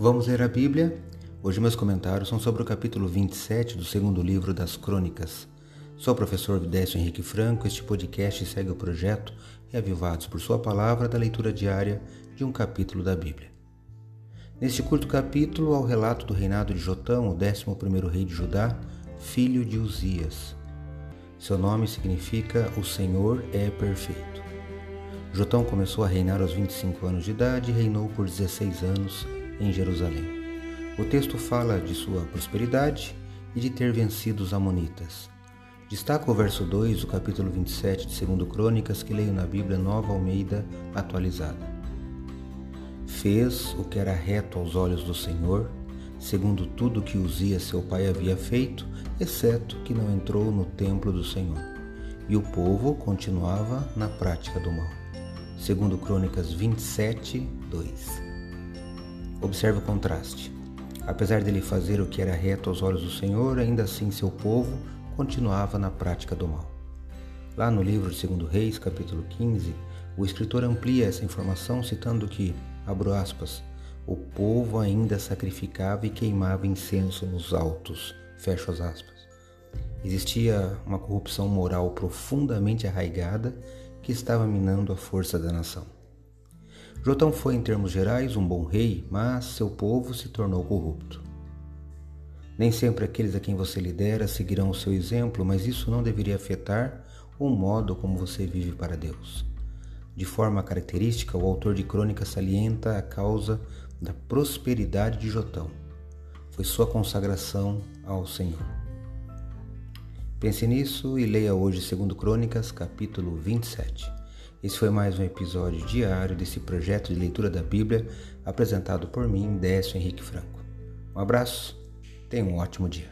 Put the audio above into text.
Vamos ler a Bíblia? Hoje meus comentários são sobre o capítulo 27 do segundo livro das Crônicas. Sou o professor Vidécio Henrique Franco. Este podcast segue o projeto Reavivados por Sua Palavra da leitura diária de um capítulo da Bíblia. Neste curto capítulo, ao relato do reinado de Jotão, o 11º rei de Judá, filho de Uzias. Seu nome significa O Senhor é Perfeito. Jotão começou a reinar aos 25 anos de idade e reinou por 16 anos em Jerusalém. O texto fala de sua prosperidade e de ter vencido os Amonitas. Destaca o verso 2 do capítulo 27 de 2 Crônicas que leio na Bíblia Nova Almeida atualizada. Fez o que era reto aos olhos do Senhor, segundo tudo que Uzia seu pai havia feito, exceto que não entrou no templo do Senhor. E o povo continuava na prática do mal. Segundo Crônicas 27, 2. Observe o contraste. Apesar dele fazer o que era reto aos olhos do Senhor, ainda assim seu povo continuava na prática do mal. Lá no livro de 2 Reis, capítulo 15, o escritor amplia essa informação citando que, abro aspas, o povo ainda sacrificava e queimava incenso nos altos, fecho as aspas. Existia uma corrupção moral profundamente arraigada que estava minando a força da nação. Jotão foi, em termos gerais, um bom rei, mas seu povo se tornou corrupto. Nem sempre aqueles a quem você lidera seguirão o seu exemplo, mas isso não deveria afetar o modo como você vive para Deus. De forma característica, o autor de Crônicas salienta a causa da prosperidade de Jotão. Foi sua consagração ao Senhor. Pense nisso e leia hoje 2 Crônicas, capítulo 27. Esse foi mais um episódio diário desse projeto de leitura da Bíblia apresentado por mim, Décio Henrique Franco. Um abraço, tenha um ótimo dia.